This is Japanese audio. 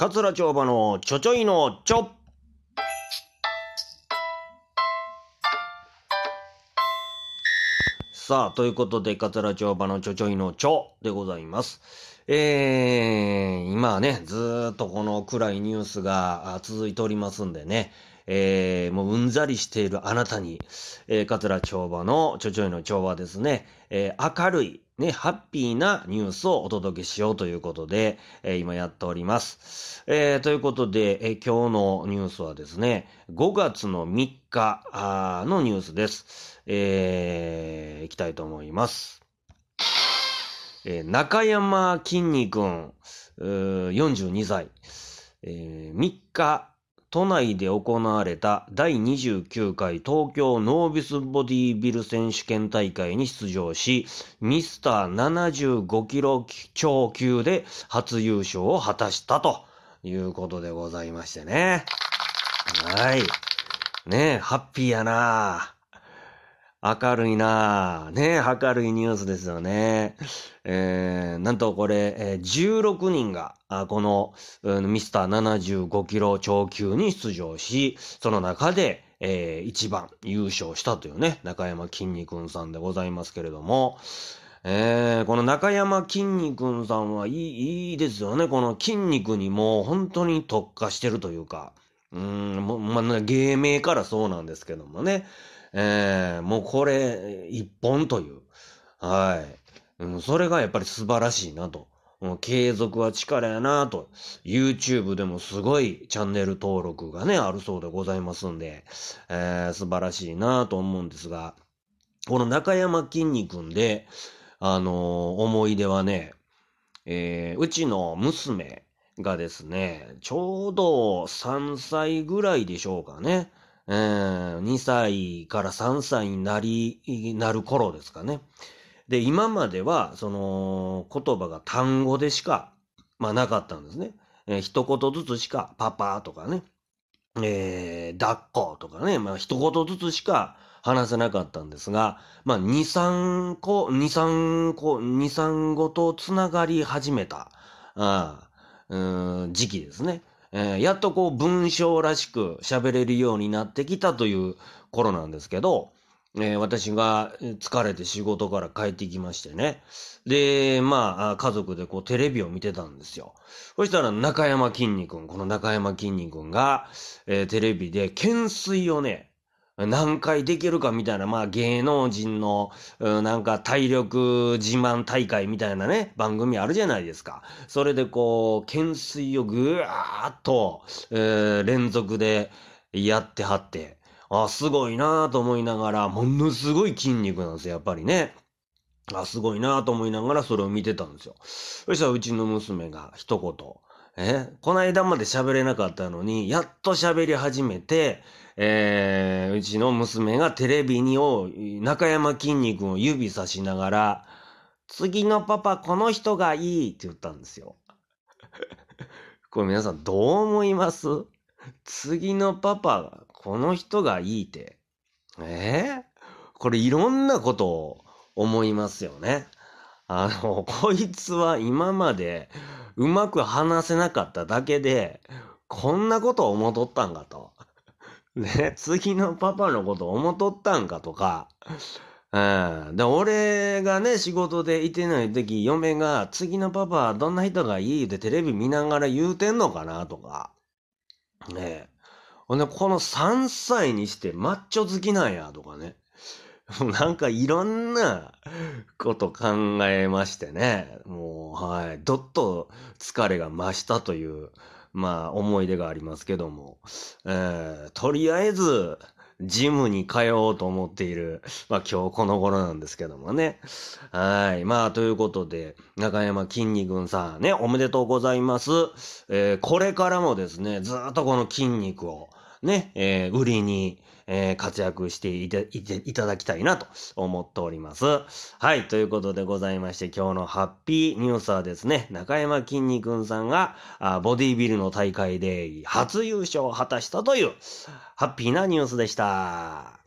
桂町場のちょちょいのちょ。さあ、ということで、桂町場のちょちょいのちょでございます。えー、今はね、ずーっとこの暗いニュースが続いておりますんでね、えー、もううんざりしているあなたに、えー、桂町場のちょちょいの町場ですね、えー、明るい、ね、ハッピーなニュースをお届けしようということで、えー、今やっております。えー、ということで、えー、今日のニュースはですね、5月の3日のニュースです。えー、いきたいと思います。えー、中山きんに君、42歳、えー、3日都内で行われた第29回東京ノービスボディビル選手権大会に出場し、ミスター75キロ超級で初優勝を果たしたということでございましてね。はい。ねえ、ハッピーやなぁ明るいなぁね明るいニュースですよね。えー、なんとこれ、えー、16人が、あこの、うん、ミスター75キロ超級に出場し、その中で、えー、一番優勝したというね、中山きんに君さんでございますけれども、えー、この中山きんに君さんはいい、いいですよね。この筋肉にも本当に特化してるというか、うん、ま、芸名からそうなんですけどもね。えー、もうこれ一本という。はい。うん、それがやっぱり素晴らしいなと。もう継続は力やなと。YouTube でもすごいチャンネル登録がね、あるそうでございますんで、えー、素晴らしいなと思うんですが、この中山きんに君で、あのー、思い出はね、えー、うちの娘がですね、ちょうど3歳ぐらいでしょうかね。えー、2歳から3歳になり、なる頃ですかね。で、今までは、その、言葉が単語でしか、まあなかったんですね。えー、一言ずつしか、パパとかね、えー、抱っことかね、まあ一言ずつしか話せなかったんですが、まあ2、3個、2、3個、2、3語とつながり始めた、あうん、時期ですね。えー、やっとこう文章らしく喋れるようになってきたという頃なんですけど、えー、私が疲れて仕事から帰ってきましてね。で、まあ、家族でこうテレビを見てたんですよ。そしたら中山きんに君、この中山きんに君が、えー、テレビで懸垂をね、何回できるかみたいな、まあ芸能人の、なんか体力自慢大会みたいなね、番組あるじゃないですか。それでこう、懸垂をぐわーっと、えー、連続でやってはって、あ、すごいなと思いながら、ものすごい筋肉なんですよ、やっぱりね。あ、すごいなと思いながらそれを見てたんですよ。そしたらうちの娘が一言、えこの間まで喋れなかったのに、やっと喋り始めて、えー、うちの娘がテレビにを、中山筋肉を指さしながら、次のパパこの人がいいって言ったんですよ。これ皆さんどう思います次のパパこの人がいいって。えー、これいろんなことを思いますよね。あの、こいつは今までうまく話せなかっただけで、こんなこと思っとったんかと。ね、次のパパのこと思っとったんかとか、うん。で、俺がね、仕事でいてない時、嫁が、次のパパはどんな人がいい？ってテレビ見ながら言うてんのかなとか。ねほんで、この3歳にしてマッチョ好きなんや、とかね。なんかいろんなこと考えましてね。もう、はい。どっと疲れが増したというまあ、思い出がありますけども、えー、とりあえず、ジムに通おうと思っている、まあ今日この頃なんですけどもね。はい。まあということで、中山きんに君さんね、おめでとうございます。えー、これからもですね、ずっとこの筋肉をね、えー、売りに、えー、活躍していていていただきたいなと思っております。はい、ということでございまして、今日のハッピーニュースはですね、中山きんに君さんがあボディビルの大会で初優勝を果たしたという、ハッピーなニュースでした。